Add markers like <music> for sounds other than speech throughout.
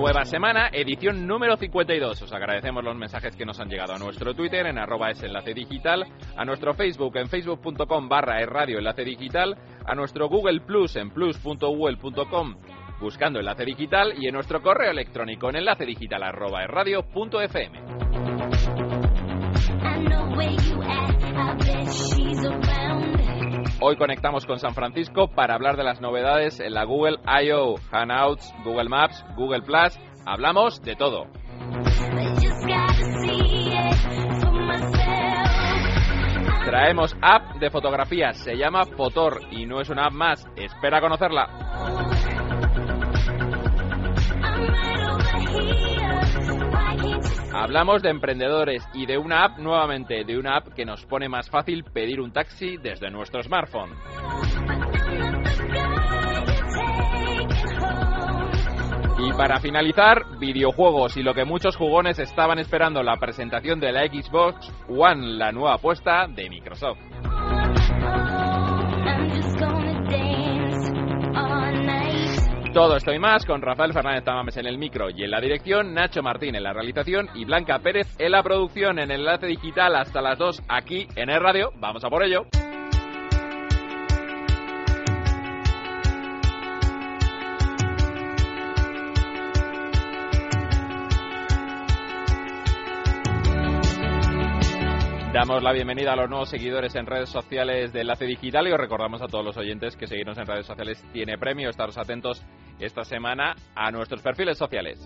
Nueva semana, edición número 52. Os agradecemos los mensajes que nos han llegado a nuestro Twitter en arroba es enlace digital, a nuestro Facebook en facebook.com barra es enlace digital, a nuestro Google Plus en plus.google.com buscando enlace digital y en nuestro correo electrónico en enlace digital arroba es. Hoy conectamos con San Francisco para hablar de las novedades en la Google I.O., Hangouts, Google Maps, Google Plus. Hablamos de todo. Traemos app de fotografía, se llama Fotor y no es una app más. Espera a conocerla. Hablamos de emprendedores y de una app nuevamente, de una app que nos pone más fácil pedir un taxi desde nuestro smartphone. Y para finalizar, videojuegos y lo que muchos jugones estaban esperando, la presentación de la Xbox One, la nueva apuesta de Microsoft. Todo esto y más con Rafael Fernández Tamames en el micro y en la dirección, Nacho Martín en la realización y Blanca Pérez en la producción en enlace digital hasta las 2 aquí en el radio. Vamos a por ello. Damos la bienvenida a los nuevos seguidores en redes sociales de Enlace Digital y os recordamos a todos los oyentes que seguirnos en redes sociales tiene premio. Estaros atentos esta semana a nuestros perfiles sociales.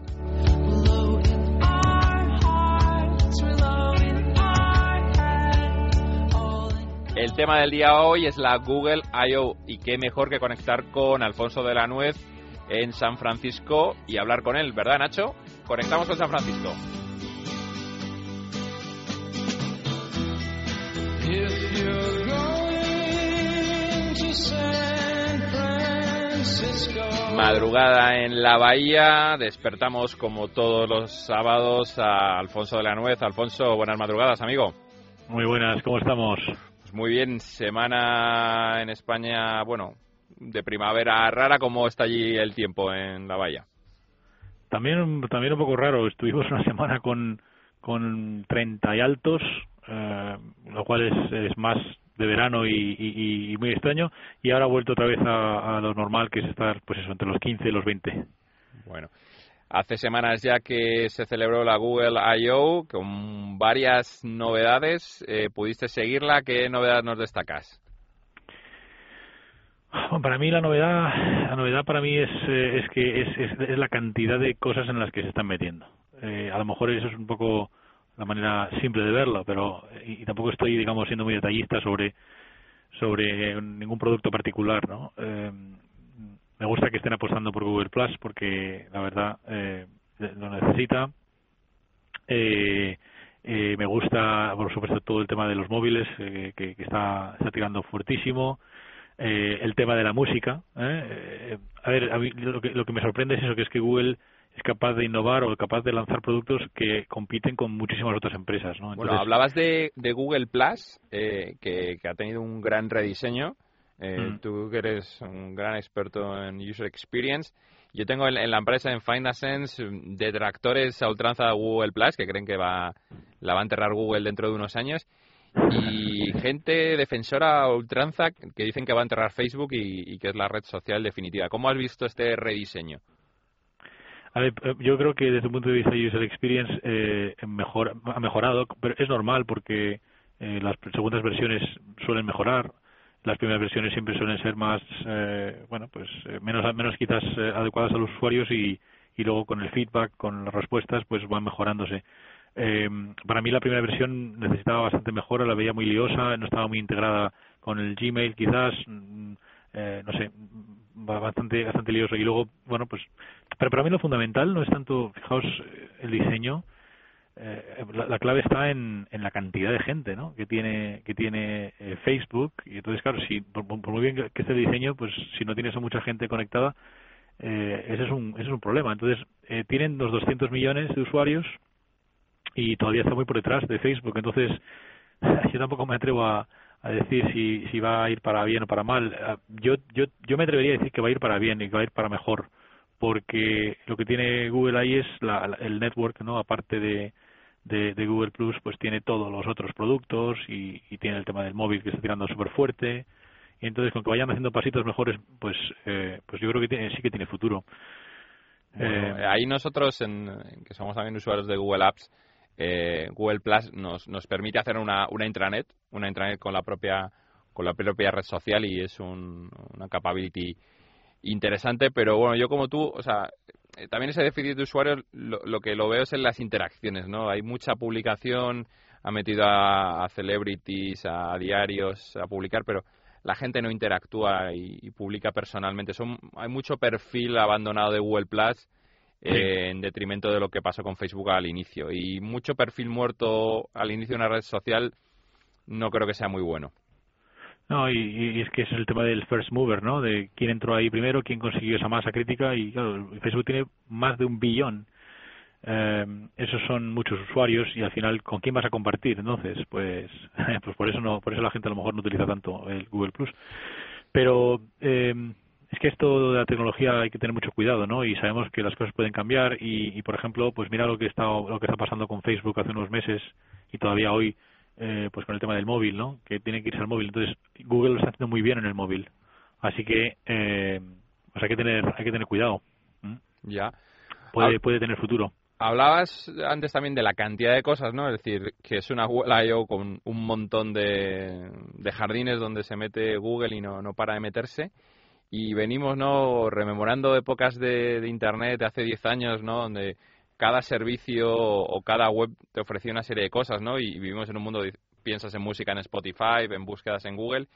El tema del día hoy es la Google I.O. y qué mejor que conectar con Alfonso de la Nuez en San Francisco y hablar con él, ¿verdad Nacho? Conectamos con San Francisco. Madrugada en la bahía, despertamos como todos los sábados a Alfonso de la Nuez. Alfonso, buenas madrugadas, amigo. Muy buenas, ¿cómo estamos? Pues muy bien, semana en España, bueno, de primavera rara, ¿cómo está allí el tiempo en la bahía? También, también un poco raro, estuvimos una semana con, con 30 y altos, eh, lo cual es, es más de verano y, muy extraño y ahora ha vuelto otra vez a, lo normal que es estar pues eso entre los 15 y los 20 bueno hace semanas ya que se celebró la Google I.O. con varias novedades eh, pudiste seguirla qué novedad nos destacas para mí la novedad la novedad para mí es, eh, es que es, es, la cantidad de cosas en las que se están metiendo. Eh, a lo mejor eso es un poco la manera simple de verlo, pero y, tampoco estoy, digamos, siendo muy detallista sobre sobre ningún producto particular, ¿no? Eh, me gusta que estén apostando por Google Plus porque la verdad eh, lo necesita. Eh, eh, me gusta, por supuesto, todo el tema de los móviles que, que, está, está tirando fuertísimo. Eh, el tema de la música. ¿eh? a ver, a mí lo, que, lo que me sorprende es eso, que es que Google es capaz de innovar o capaz de lanzar productos que compiten con muchísimas otras empresas. ¿no? bueno, hablabas de, de Google Plus, eh, que, ha tenido un gran rediseño. Eh, mm. Tú que eres un gran experto en User Experience. Yo tengo en, la empresa, en Find a Sense, detractores a ultranza de Google Plus, que creen que va, la va a enterrar Google dentro de unos años. Y <laughs> gente defensora a ultranza que dicen que va a enterrar Facebook y que es la red social definitiva. ¿Cómo has visto este rediseño? A ver, eh, yo creo que desde el punto de vista de user experience eh, mejor, ha mejorado, pero es normal porque eh, las segundas versiones suelen mejorar, las primeras versiones siempre suelen ser más, eh, bueno, pues eh, menos, menos quizás adecuadas a los usuarios y, y luego con el feedback, con las respuestas, pues van mejorándose. Eh, para mí la primera versión necesitaba bastante mejora, la veía muy liosa, no estaba muy integrada con el Gmail quizás, mm, eh, no sé, bastante bastante lioso. Y luego bueno pues pero para mí lo fundamental no es tanto fijaos el diseño eh, la, clave está en, en, la cantidad de gente ¿no? que tiene que tiene eh, Facebook. Y entonces claro si por, muy bien que esté el diseño pues si no tienes a mucha gente conectada eh, ese es un ese es un problema. Entonces eh, tienen los 200 millones de usuarios y todavía está muy por detrás de Facebook. Entonces <laughs> yo tampoco me atrevo a, a decir si, si va a ir para bien o para mal ah, yo yo yo me atrevería a decir que va a ir para bien y que va a ir para mejor porque lo que tiene Google ahí es la, el network, ¿no? Aparte de, de, Google Plus, pues tiene todos los otros productos y, tiene el tema del móvil que está tirando súper fuerte. Y entonces, con que vayan haciendo pasitos mejores, pues, eh, pues yo creo que tiene, sí que tiene futuro. Eh, ahí nosotros, en, que somos también usuarios de Google Apps, eh, Google Plus nos, nos permite hacer una, una intranet, una intranet con la propia con la propia red social y es un, una capability interesante, pero bueno, yo como tú, o sea, eh, también ese déficit de usuarios lo, que lo veo es en las interacciones, ¿no? Hay mucha publicación, ha metido a, celebrities, a diarios a publicar, pero la gente no interactúa y, publica personalmente. Son, hay mucho perfil abandonado de Google Plus eh, en detrimento de lo que pasó con Facebook al inicio. Y mucho perfil muerto al inicio de una red social no creo que sea muy bueno. No, y, es que es el tema del first mover, ¿no? De quién entró ahí primero, quién consiguió esa masa crítica y claro, Facebook tiene más de un billón. Eh, esos son muchos usuarios y al final con quién vas a compartir entonces pues <laughs> pues por eso no por eso la gente a lo mejor no utiliza tanto el Google Plus pero eh, es que esto de la tecnología hay que tener mucho cuidado no y sabemos que las cosas pueden cambiar y, y por ejemplo pues mira lo que está lo que está pasando con Facebook hace unos meses y todavía hoy eh, pues con el tema del móvil, ¿no? Que tiene que irse al móvil. Entonces, Google lo está haciendo muy bien en el móvil. Así que, eh, pues hay que tener, hay que tener cuidado. Ya. Puede, puede tener futuro. Hablabas antes también de la cantidad de cosas, ¿no? Es decir, que es una Google I.O. con un montón de, de jardines donde se mete Google y no, no para de meterse. Y venimos, ¿no? Rememorando épocas de, de Internet de hace 10 años, ¿no? Donde cada servicio o cada web te ofrecía una serie de cosas, ¿no? Y vivimos en un mundo, piensas en música en Spotify, en búsquedas en Google,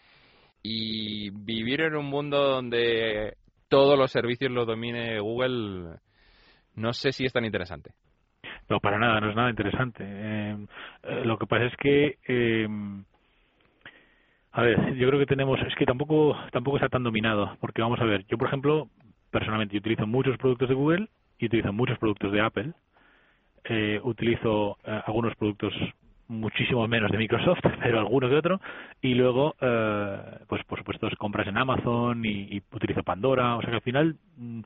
y vivir en un mundo donde todos los servicios los domine Google, no sé si es tan interesante. No, para nada, no es nada interesante. Eh, eh, lo que pasa es que, eh, a ver, yo creo que tenemos, es que tampoco, tampoco está tan dominado, porque vamos a ver, yo por ejemplo, personalmente utilizo muchos productos de Google y utilizo muchos productos de Apple. Eh, utilizo eh, algunos productos muchísimo menos de Microsoft, <laughs> pero algunos de otro. Y luego, eh, pues por supuesto, compras en Amazon y, utilizo Pandora. O sea que al final mm,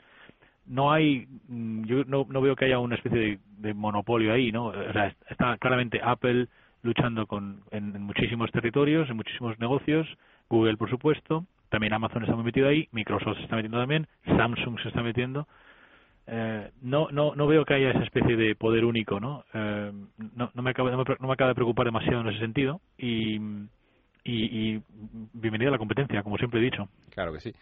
no hay, mm, yo no, no veo que haya una especie de, monopolio ahí, ¿no? O sea, está claramente Apple luchando con, en, muchísimos territorios, en muchísimos negocios, Google por supuesto, también Amazon está muy metido ahí, Microsoft se está metiendo también, Samsung se está metiendo, eh, no, no, no veo que haya esa especie de poder único, ¿no? Eh, no, no, me acaba, no, me, acaba de preocupar demasiado en ese sentido. Y, y, bienvenida a la competencia, como siempre he dicho. Claro que sí.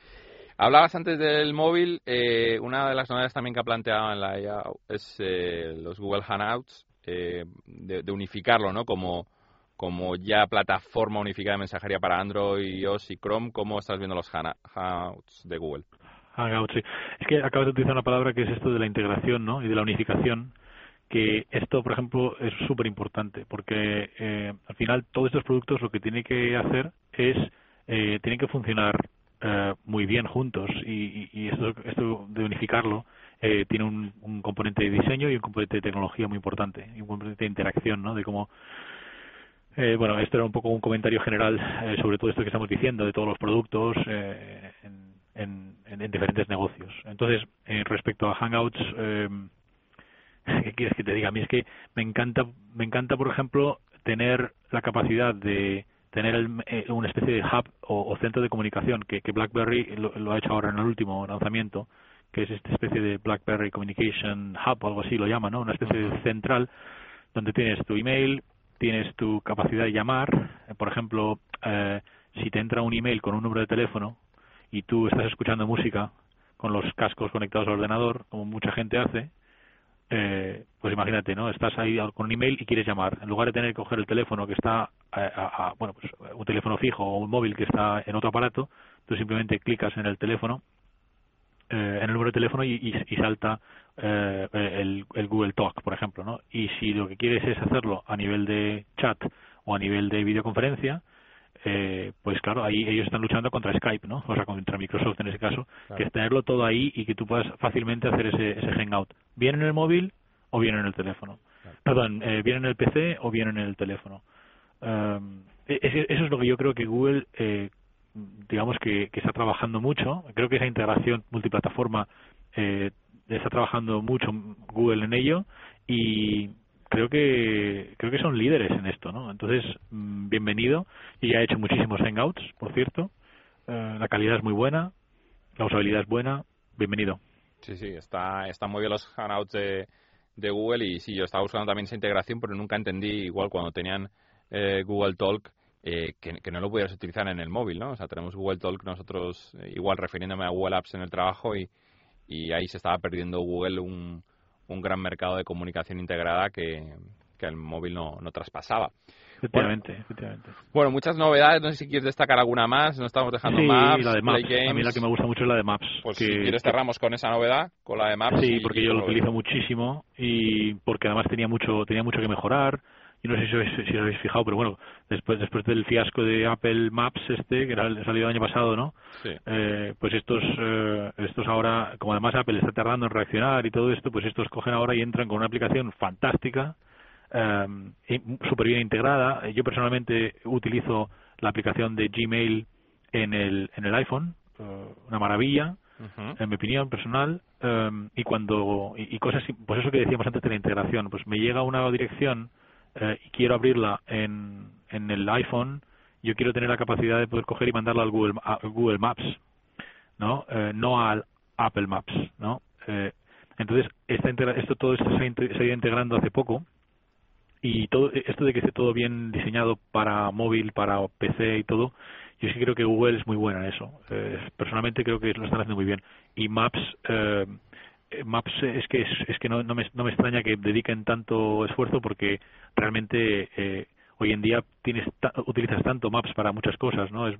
Hablabas antes del móvil, eh, una de las novedades también que ha planteado en la IA es eh, los Google Hangouts, de, de, unificarlo, ¿no? Como, como ya plataforma unificada de mensajería para Android, iOS y Chrome, ¿cómo estás viendo los Hangouts de Google? Es que acabas de utilizar una palabra que es esto de la integración ¿no? y de la unificación, que esto, por ejemplo, es súper importante, porque eh, al final todos estos productos lo que tienen que hacer es, eh, tienen que funcionar eh, muy bien juntos y, y esto, esto, de unificarlo eh, tiene un, un, componente de diseño y un componente de tecnología muy importante y un componente de interacción, ¿no? De cómo eh, bueno, esto era un poco un comentario general eh, sobre todo esto que estamos diciendo de todos los productos eh, en, en, en, diferentes negocios. Entonces, respecto a Hangouts, <laughs> ¿qué quieres que te diga? A mí es que me encanta, me encanta, por ejemplo, tener la capacidad de tener el, eh, una especie de hub o, centro de comunicación que, BlackBerry lo, ha hecho ahora en el último lanzamiento, que es esta especie de BlackBerry Communication Hub o algo así lo llama, ¿no? Una especie de central donde tienes tu email, tienes tu capacidad de llamar, por ejemplo, eh, si te entra un email con un número de teléfono y tú estás escuchando música con los cascos conectados al ordenador, como mucha gente hace, eh, pues imagínate, ¿no? Estás ahí con un email y quieres llamar. En lugar de tener que coger el teléfono que está, a, bueno, pues un teléfono fijo o un móvil que está en otro aparato, tú simplemente clicas en el teléfono en el número de teléfono y, y, salta el, el, Google Talk, por ejemplo, ¿no? Y si lo que quieres es hacerlo a nivel de chat o a nivel de videoconferencia, eh, pues claro, ahí ellos están luchando contra Skype, ¿no? O sea, contra Microsoft en ese caso, que es tenerlo todo ahí y que tú puedas fácilmente hacer ese, ese hangout, bien en el móvil o bien en el teléfono. Perdón, eh, bien en el PC o bien en el teléfono. Um, eso es lo que yo creo que Google, eh, digamos que, que, está trabajando mucho. Creo que esa integración multiplataforma eh, está trabajando mucho Google en ello y creo que creo que son líderes en esto, ¿no? Entonces, mm, bienvenido. Y ya he hecho muchísimos hangouts, por cierto. Eh, la calidad es muy buena, la usabilidad es buena. Bienvenido. Sí, sí, está, están muy bien los hangouts de, de Google y sí, yo estaba buscando también esa integración, pero nunca entendí igual cuando tenían eh, Google Talk eh, que, no lo pudieras utilizar en el móvil, ¿no? O sea, tenemos Google Talk nosotros igual refiriéndome a Google Apps en el trabajo y, y ahí se estaba perdiendo Google un, un gran mercado de comunicación integrada que, el móvil no, no traspasaba. Efectivamente, bueno, efectivamente. Bueno, muchas novedades. No sé si quieres destacar alguna más. No estamos dejando Maps, la de Maps. A mí la que me gusta mucho es la de Maps. Pues si quieres cerramos con esa novedad, con la de Maps. Sí, porque yo lo utilizo muchísimo y porque además tenía mucho tenía mucho que mejorar y no sé si os, si os habéis fijado, pero bueno, después después del fiasco de Apple Maps este, que era el salido el año pasado, ¿no? Sí. Eh, pues estos eh, estos ahora, como además Apple está tardando en reaccionar y todo esto, pues estos cogen ahora y entran con una aplicación fantástica, eh, súper bien integrada. Yo personalmente utilizo la aplicación de Gmail en el, en el iPhone, eh, una maravilla. en mi opinión personal y cuando y, y, cosas pues eso que decíamos antes de la integración pues me llega una dirección eh, y quiero abrirla en, en el iPhone, yo quiero tener la capacidad de poder coger y mandarla al Google, Google Maps, ¿no? Eh, no al Apple Maps, ¿no? Eh, entonces, esta esto todo esto se ha, ido integrando hace poco y todo esto de que esté todo bien diseñado para móvil, para PC y todo, yo sí creo que Google es muy buena en eso. personalmente creo que lo están haciendo muy bien. Y Maps eh, eh, Maps es que es, que no, no, me, no me extraña que dediquen tanto esfuerzo porque realmente eh, hoy en día tienes utilizas tanto Maps para muchas cosas, ¿no? Es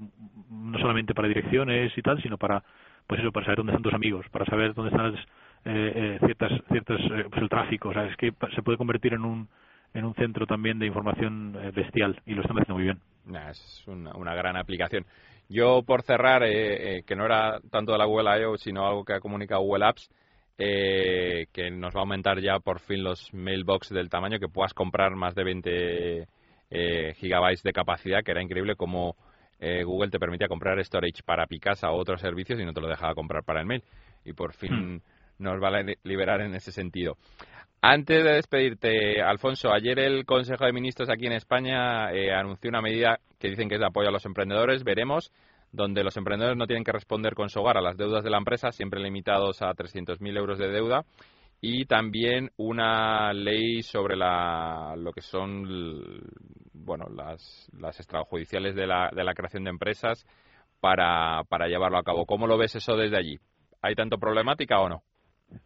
no solamente para direcciones y tal, sino para pues eso, para saber dónde están tus amigos, para saber dónde están eh, ciertas ciertas pues el tráfico, o sea, es que se puede convertir en un en un centro también de información bestial y lo están haciendo muy bien. es una, una gran aplicación. Yo, por cerrar, que no era tanto de la Google I.O., sino algo que ha comunicado Google Apps, eh, que nos va a aumentar ya por fin los mailbox del tamaño, que puedas comprar más de 20 eh, gigabytes de capacidad, que era increíble como eh, Google te permitía comprar storage para Picasa o otros servicios y no te lo dejaba comprar para el mail. Y por fin hmm. nos va a liberar en ese sentido. Antes de despedirte, Alfonso, ayer el Consejo de Ministros aquí en España eh, anunció una medida que dicen que es de apoyo a los emprendedores. Veremos donde los emprendedores no tienen que responder con su hogar a las deudas de la empresa, siempre limitados a 300.000 euros de deuda, y también una ley sobre la, lo que son bueno, las, las extrajudiciales de la, de la creación de empresas para, para llevarlo a cabo. ¿Cómo lo ves eso desde allí? ¿Hay tanto problemática o no?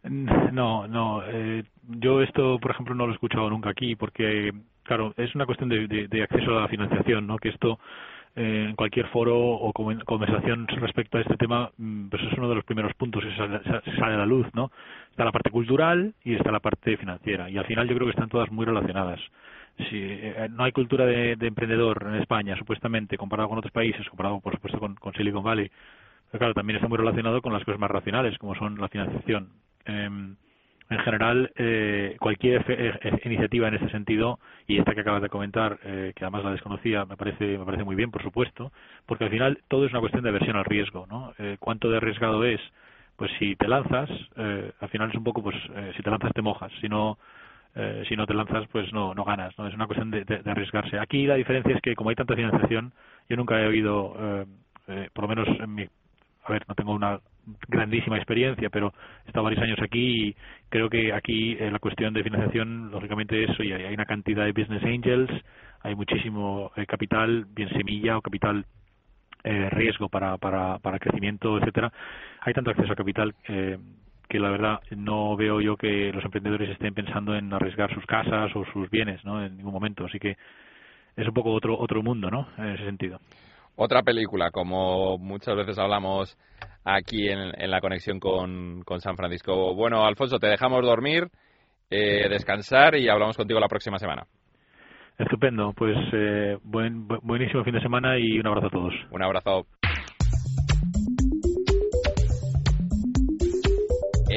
No, no. Eh, yo esto, por ejemplo, no lo he escuchado nunca aquí porque, claro, es una cuestión de, de acceso a la financiación, ¿no? Que esto en cualquier foro o conversación respecto a este tema, mm, pues es uno de los primeros puntos que sale, a la luz, ¿no? Está la parte cultural y está la parte financiera. Y al final yo creo que están todas muy relacionadas. Si eh, no hay cultura de, emprendedor en España, supuestamente, comparado con otros países, comparado, por supuesto, con, Silicon Valley, pero claro, también está muy relacionado con las cosas más racionales, como son la financiación. Eh, en general, eh, cualquier eh, iniciativa en ese sentido, y esta que acabas de comentar, eh, que además la desconocía, me parece, me parece muy bien, por supuesto, porque al final todo es una cuestión de aversión al riesgo, ¿no? Eh, ¿Cuánto de arriesgado es? Pues si te lanzas, eh, al final es un poco, pues si te lanzas te mojas, si no, si no te lanzas, pues no, no ganas, ¿no? Es una cuestión de, de, arriesgarse. Aquí la diferencia es que como hay tanta financiación, yo nunca he oído, por lo menos en mi, a ver, no tengo una grandísima experiencia, pero he estado varios años aquí y creo que aquí eh, la cuestión de financiación, lógicamente, eso, y hay una cantidad de business angels, hay muchísimo eh, capital, bien semilla o capital eh, riesgo para, para, para crecimiento, etcétera. Hay tanto acceso a capital que la verdad no veo yo que los emprendedores estén pensando en arriesgar sus casas o sus bienes, ¿no? En ningún momento. Así que es un poco otro otro mundo, ¿no? En ese sentido. Otra película, como muchas veces hablamos aquí en, la conexión con, San Francisco. Bueno, Alfonso, te dejamos dormir, eh, descansar y hablamos contigo la próxima semana. Estupendo, pues eh, buen, buenísimo fin de semana y un abrazo a todos. Un abrazo.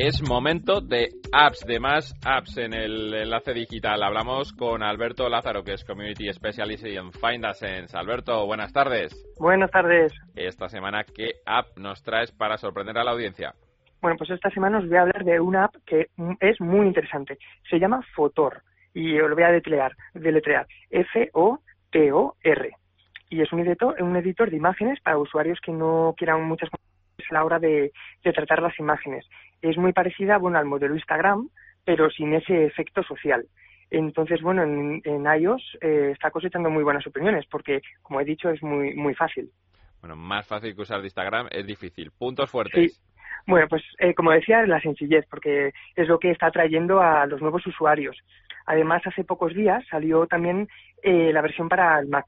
Es momento de apps, de más apps en el enlace digital. Hablamos con Alberto Lázaro, que es Community Specialist en Find a Sense. Alberto, buenas tardes. Buenas tardes. Esta semana, ¿qué app nos traes para sorprender a la audiencia? Bueno, pues esta semana os voy a hablar de una app que es muy interesante. Se llama Fotor y os lo voy a deletrear, deletrear F-O-T-O-R. Y es un editor, un editor de imágenes para usuarios que no quieran muchas a la hora de, tratar las imágenes. Es muy parecida bueno, al modelo Instagram, pero sin ese efecto social. Entonces, bueno, en, iOS eh, está cosechando muy buenas opiniones porque, como he dicho, es muy, muy fácil. Bueno, más fácil que usar de Instagram es difícil. Puntos fuertes. Bueno, pues eh, como decía, la sencillez, porque es lo que está atrayendo a los nuevos usuarios. Además, hace pocos días salió también eh, la versión para el Mac.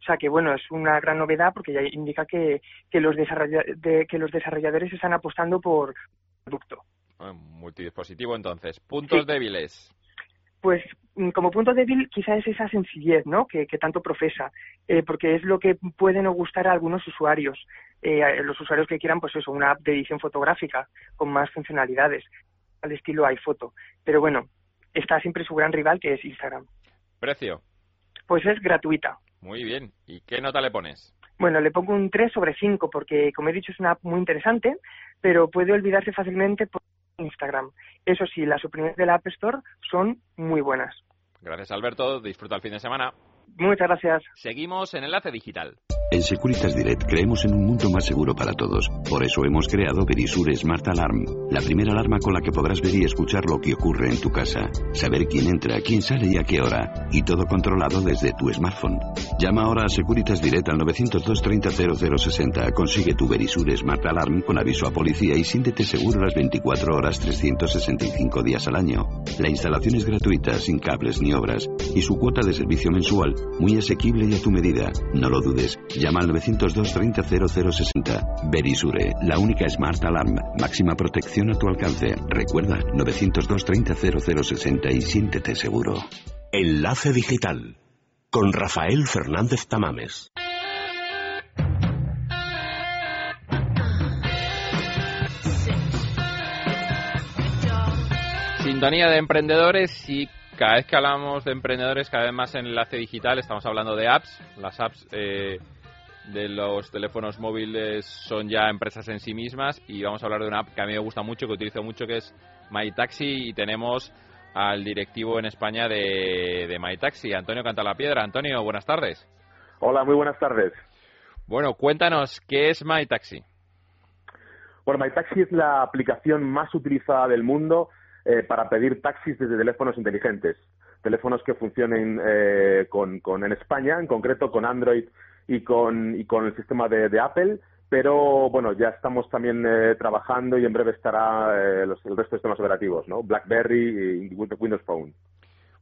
O sea que, bueno, es una gran novedad porque ya indica que, que, los, de, que los desarrolladores están apostando por producto. multidispositivo, entonces. Puntos débiles. Pues mm, como punto débil quizá es esa sencillez, ¿no? Que, tanto profesa, eh, porque es lo que puede no gustar a algunos usuarios, eh, los usuarios que quieran, pues eso, una app de edición fotográfica con más funcionalidades, al estilo iPhoto. Pero bueno, está siempre su gran rival que es Instagram. ¿Precio? Pues es gratuita. Muy bien. ¿Y qué nota le pones? Bueno, le pongo un 3 sobre 5 porque, como he dicho, es una app muy interesante, pero puede olvidarse fácilmente por Instagram. Eso sí, las opiniones de la App Store son muy buenas. Gracias, Alberto. Disfruta el fin de semana. Muchas gracias. Seguimos en Enlace Digital. En Securitas Direct creemos en un mundo más seguro para todos. Por eso hemos creado Verisure Smart Alarm, la primera alarma con la que podrás ver y escuchar lo que ocurre en tu casa, saber quién entra, quién sale y a qué hora, y todo controlado desde tu smartphone. Llama ahora a Securitas Direct al 902 30 0060. Consigue tu Verisure Smart Alarm con aviso a policía y siéntete seguro las 24 horas 365 días al año. La instalación es gratuita, sin cables ni obras, y su cuota de servicio mensual muy asequible y a tu medida. No lo dudes. Llama al 902 30 0060. Verisure, la única Smart Alarm. Máxima protección a tu alcance. Recuerda, 902 30 0060 y siéntete seguro. Enlace Digital. Con Rafael Fernández Tamames. Sintonía de emprendedores y cada vez que hablamos de emprendedores, cada vez más en enlace digital, estamos hablando de apps. Las apps eh, de los teléfonos móviles son ya empresas en sí mismas y vamos a hablar de una app que a mí me gusta mucho, que utilizo mucho, que es MyTaxi y tenemos al directivo en España de, de MyTaxi, Antonio Cantalapiedra. Antonio, buenas tardes. Hola, muy buenas tardes. Bueno, cuéntanos, ¿qué es MyTaxi? Bueno, MyTaxi es la aplicación más utilizada del mundo eh, para pedir taxis desde teléfonos inteligentes. Teléfonos que funcionen eh, con, con, en España, en concreto con Android y con, y con el sistema de, Apple, pero bueno, ya estamos también eh, trabajando y en breve estará eh, los, el resto de sistemas operativos, ¿no? BlackBerry y Windows Phone.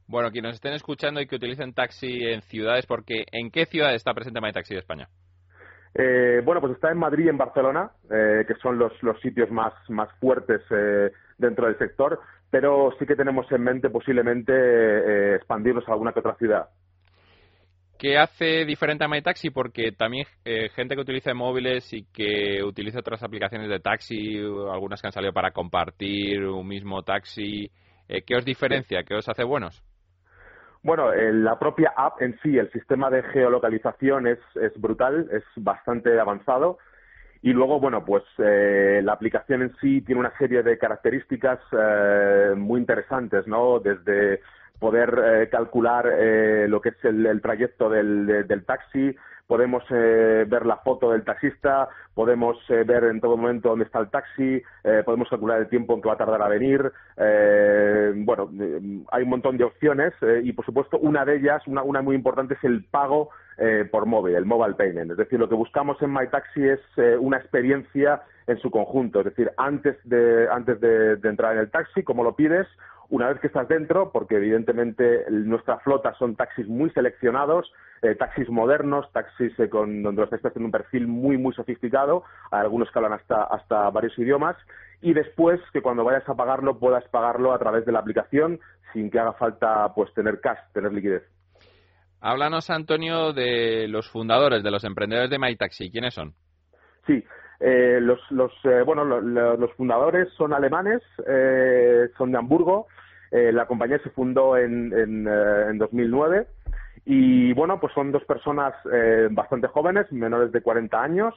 Bueno, quienes estén escuchando y que utilicen taxi en ciudades, porque ¿en qué ciudad está presente MyTaxi de España? Eh, bueno, pues está en Madrid y en Barcelona, que son los, los sitios más, más fuertes dentro del sector, pero sí que tenemos en mente posiblemente expandirnos a alguna que otra ciudad. ¿Qué hace diferente a MyTaxi? Porque también eh, gente que utiliza móviles y que utiliza otras aplicaciones de taxi, algunas que han salido para compartir un mismo taxi, eh, ¿qué os diferencia? ¿Qué os hace buenos? Bueno, eh, la propia app en sí, el sistema de geolocalización es, es brutal, es bastante avanzado. Y luego, bueno, pues la aplicación en sí tiene una serie de características muy interesantes, ¿no? Desde poder eh, calcular eh, lo que es el, trayecto del, taxi, podemos eh, ver la foto del taxista, podemos ver en todo momento dónde está el taxi, podemos calcular el tiempo en que va a tardar a venir. bueno, hay un montón de opciones y, por supuesto, una de ellas, una, una muy importante, es el pago por móvil, el mobile payment. Es decir, lo que buscamos en MyTaxi es una experiencia en su conjunto. Es decir, antes de, antes de entrar en el taxi, como lo pides, una vez que estás dentro, porque evidentemente nuestra flota son taxis muy seleccionados, eh, taxis modernos, taxis eh, con, donde los taxis tienen un perfil muy, muy sofisticado, algunos que hablan hasta, hasta varios idiomas, y después que cuando vayas a pagarlo puedas pagarlo a través de la aplicación sin que haga falta pues tener cash, tener liquidez. Háblanos, Antonio, de los fundadores, de los emprendedores de MyTaxi. ¿Quiénes son? Sí, eh, los, los bueno, los fundadores son alemanes, son de Hamburgo, eh, la compañía se fundó en, en, eh, en 2009 y bueno, pues son dos personas eh, bastante jóvenes, menores de 40 años.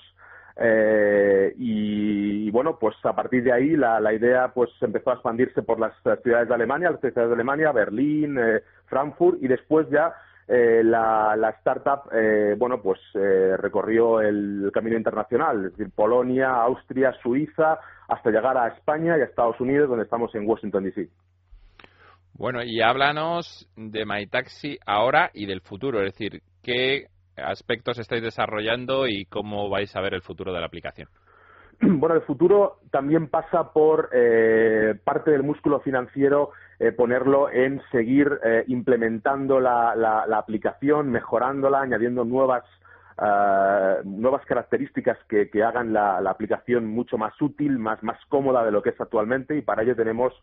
Eh, y, bueno, pues a partir de ahí la, la, idea pues empezó a expandirse por las ciudades de Alemania, las ciudades de Alemania, Berlín, eh, Frankfurt y después ya eh, la, la, startup, eh, bueno, pues eh, recorrió el, camino internacional, es decir, Polonia, Austria, Suiza, hasta llegar a España y a Estados Unidos, donde estamos en Washington DC. Bueno, y háblanos de MyTaxi ahora y del futuro, es decir, qué aspectos estáis desarrollando y cómo vais a ver el futuro de la aplicación. <clears throat> Bueno, el futuro también pasa por eh, parte del músculo financiero eh, ponerlo en seguir eh, implementando la, la, la, aplicación, mejorándola, añadiendo nuevas uh, nuevas características que, hagan la, la, aplicación mucho más útil, más, más cómoda de lo que es actualmente y para ello tenemos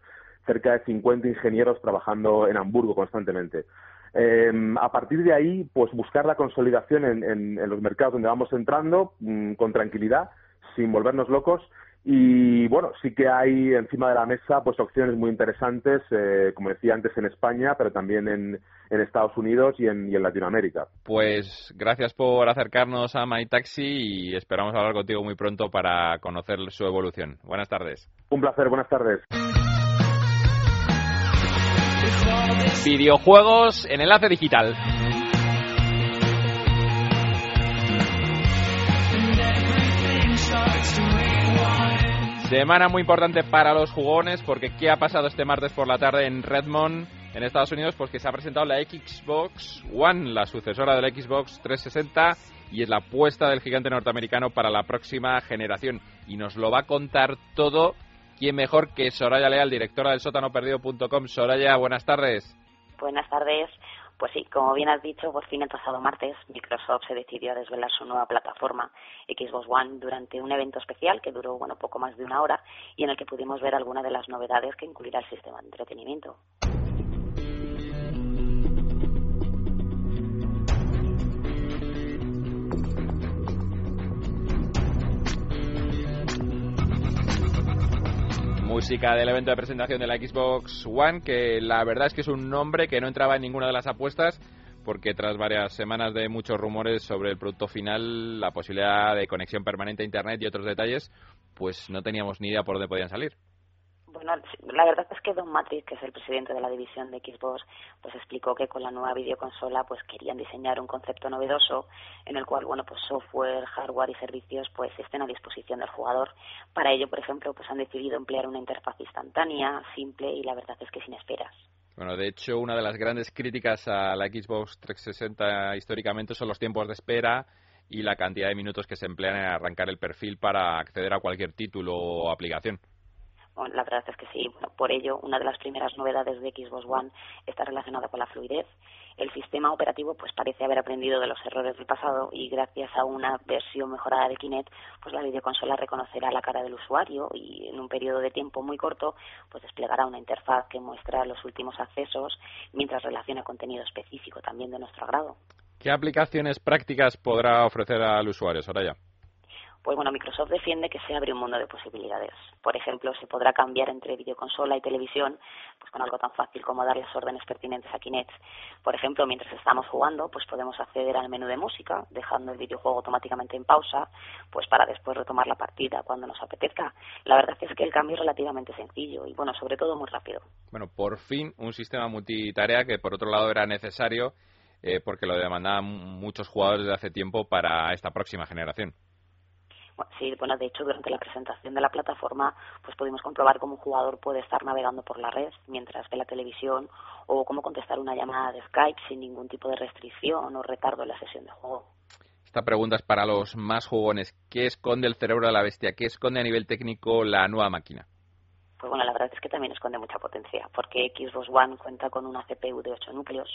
cerca de 50 ingenieros trabajando en Hamburgo constantemente. Eh, a partir de ahí, pues buscar la consolidación en, en, en los mercados donde vamos entrando mmm, con tranquilidad, sin volvernos locos. Y bueno, sí que hay encima de la mesa pues opciones muy interesantes, eh, como decía antes, en España, pero también en, en Estados Unidos y en, y en, Latinoamérica. Pues gracias por acercarnos a MyTaxi y esperamos hablar contigo muy pronto para conocer su evolución. Buenas tardes. Un placer, buenas tardes. Videojuegos en enlace digital. Semana muy importante para los jugones porque ¿qué ha pasado este martes por la tarde en Redmond, en Estados Unidos? Pues que se ha presentado la Xbox One, la sucesora de la Xbox 360 y es la apuesta del gigante norteamericano para la próxima generación. Y nos lo va a contar todo ¿Quién mejor que Soraya Leal, directora del sótanoperdido.com? Soraya, buenas tardes. Buenas tardes. Pues sí, como bien has dicho, por fin el pasado martes Microsoft se decidió a desvelar su nueva plataforma Xbox One durante un evento especial que duró bueno poco más de una hora y en el que pudimos ver algunas de las novedades que incluirá el sistema de entretenimiento. Música del evento de presentación de la Xbox One, que la verdad es que es un nombre que no entraba en ninguna de las apuestas, porque tras varias semanas de muchos rumores sobre el producto final, la posibilidad de conexión permanente a Internet y otros detalles, pues no teníamos ni idea por dónde podían salir. Bueno, la verdad es que Don Matrix, que es el presidente de la división de Xbox, pues explicó que con la nueva videoconsola pues querían diseñar un concepto novedoso en el cual, bueno, pues software, hardware y servicios pues estén a disposición del jugador. Para ello, por ejemplo, pues han decidido emplear una interfaz instantánea, simple y la verdad es que sin esperas. Bueno, de hecho, una de las grandes críticas a la Xbox 360 históricamente son los tiempos de espera y la cantidad de minutos que se emplean en arrancar el perfil para acceder a cualquier título o aplicación. Bueno, la verdad es que sí. Bueno, por ello, una de las primeras novedades de Xbox One está relacionada con la fluidez. El sistema operativo pues parece haber aprendido de los errores del pasado y gracias a una versión mejorada de Kinect, pues la videoconsola reconocerá la cara del usuario y en un periodo de tiempo muy corto pues desplegará una interfaz que muestra los últimos accesos mientras relaciona contenido específico también de nuestro agrado. ¿Qué aplicaciones prácticas podrá ofrecer al usuario, Soraya? Pues bueno, Microsoft defiende que se abre un mundo de posibilidades. Por ejemplo, se podrá cambiar entre videoconsola y televisión pues con algo tan fácil como dar las órdenes pertinentes a Kinect. Por ejemplo, mientras estamos jugando, pues podemos acceder al menú de música, dejando el videojuego automáticamente en pausa, pues para después retomar la partida cuando nos apetezca. La verdad es que el cambio es relativamente sencillo y bueno, sobre todo muy rápido. Bueno, por fin un sistema multitarea que por otro lado era necesario eh, porque lo demandaban muchos jugadores desde hace tiempo para esta próxima generación. Sí, bueno, de hecho, durante la presentación de la plataforma, pues pudimos comprobar cómo un jugador puede estar navegando por la red mientras ve la televisión o cómo contestar una llamada de Skype sin ningún tipo de restricción o retardo en la sesión de juego. Esta pregunta es para los más jugones. ¿Qué esconde el cerebro de la bestia? ¿Qué esconde a nivel técnico la nueva máquina? pues bueno, la verdad es que también esconde mucha potencia, porque Xbox One cuenta con una CPU de 8 núcleos,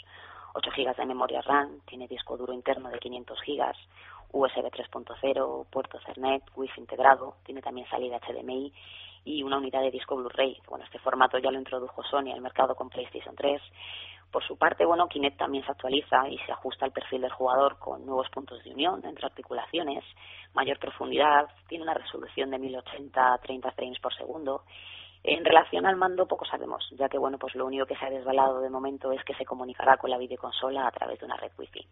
8 GB de memoria RAM, tiene disco duro interno de 500 GB, USB 3.0, puerto Ethernet, Wi-Fi integrado, tiene también salida HDMI y una unidad de disco Blu-ray. Bueno, este formato ya lo introdujo Sony al mercado con PlayStation 3. Por su parte, bueno, Kinect también se actualiza y se ajusta al perfil del jugador con nuevos puntos de unión entre articulaciones, mayor profundidad, tiene una resolución de 1080 a 30 frames por segundo en relación al mando poco sabemos, ya que bueno, pues lo único que se ha desvelado de momento es que se comunicará con la videoconsola a través de una red Wi-Fi.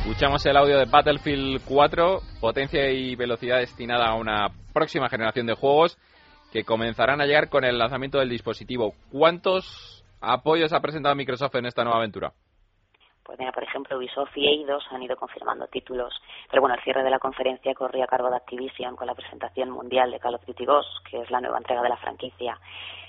Escuchamos el audio de Battlefield 4, potencia y velocidad destinada a una próxima generación de juegos que comenzarán a llegar con el lanzamiento del dispositivo. ¿Cuántos apoyos ha presentado Microsoft en esta nueva aventura? Pues mira, por ejemplo, Ubisoft y Eidos han ido confirmando títulos, pero bueno, el cierre de la conferencia corría a cargo de Activision con la presentación mundial de Call of Duty Ghost, que es la nueva entrega de la franquicia.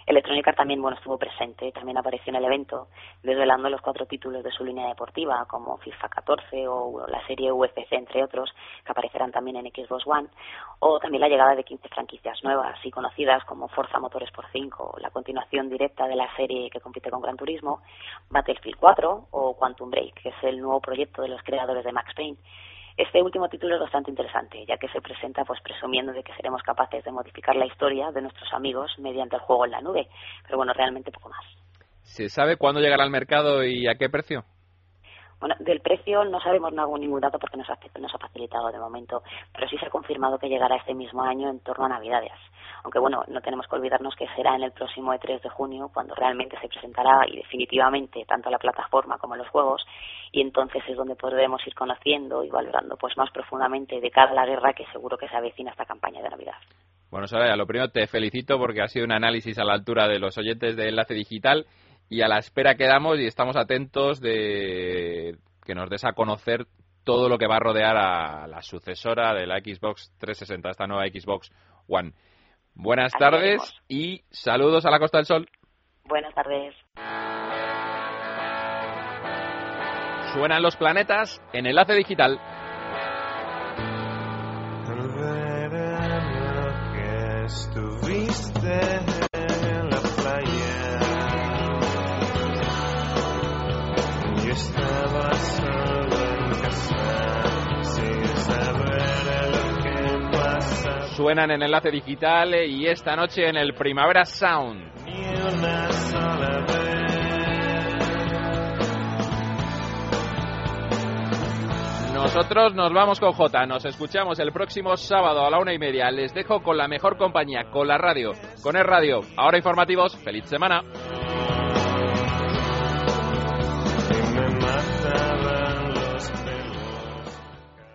Electronic Arts también bueno, estuvo presente, también apareció en el evento, desvelando los cuatro títulos de su línea deportiva, como FIFA 14 o la serie UFC, entre otros, que aparecerán también en Xbox One, o también la llegada de 15 franquicias nuevas y conocidas como Forza Motores por 5, la continuación directa de la serie que compite con Gran Turismo, Battlefield 4 o Quantum Break, que es el nuevo proyecto de los creadores de Max Payne. Este último título es bastante interesante, ya que se presenta pues presumiendo de que seremos capaces de modificar la historia de nuestros amigos mediante el juego en la nube, pero bueno, realmente poco más. ¿Se sabe cuándo llegará al mercado y a qué precio? Bueno, del precio no sabemos ningún dato porque nos ha, nos ha facilitado de momento, pero sí se ha confirmado que llegará este mismo año en torno a Navidades. Aunque bueno, no tenemos que olvidarnos que será en el próximo E3 de junio cuando realmente se presentará y definitivamente tanto la plataforma como los juegos y entonces es donde podremos ir conociendo y valorando pues más profundamente de cara a la guerra que seguro que se avecina esta campaña de Navidad. Bueno, Soraya, lo primero te felicito porque ha sido un análisis a la altura de los oyentes de Enlace Digital y a la espera quedamos y estamos atentos de que nos des a conocer todo lo que va a rodear a la sucesora de la Xbox 360, esta nueva Xbox One. Buenas tardes y saludos a la Costa del Sol. Buenas tardes. Suenan los planetas en Enlace Digital. Suenan en enlace digital y esta noche en el Primavera Sound. Nosotros nos vamos con J. Nos escuchamos el próximo sábado a la una y media. Les dejo con la mejor compañía, con la radio, con el radio. Ahora informativos. Feliz semana.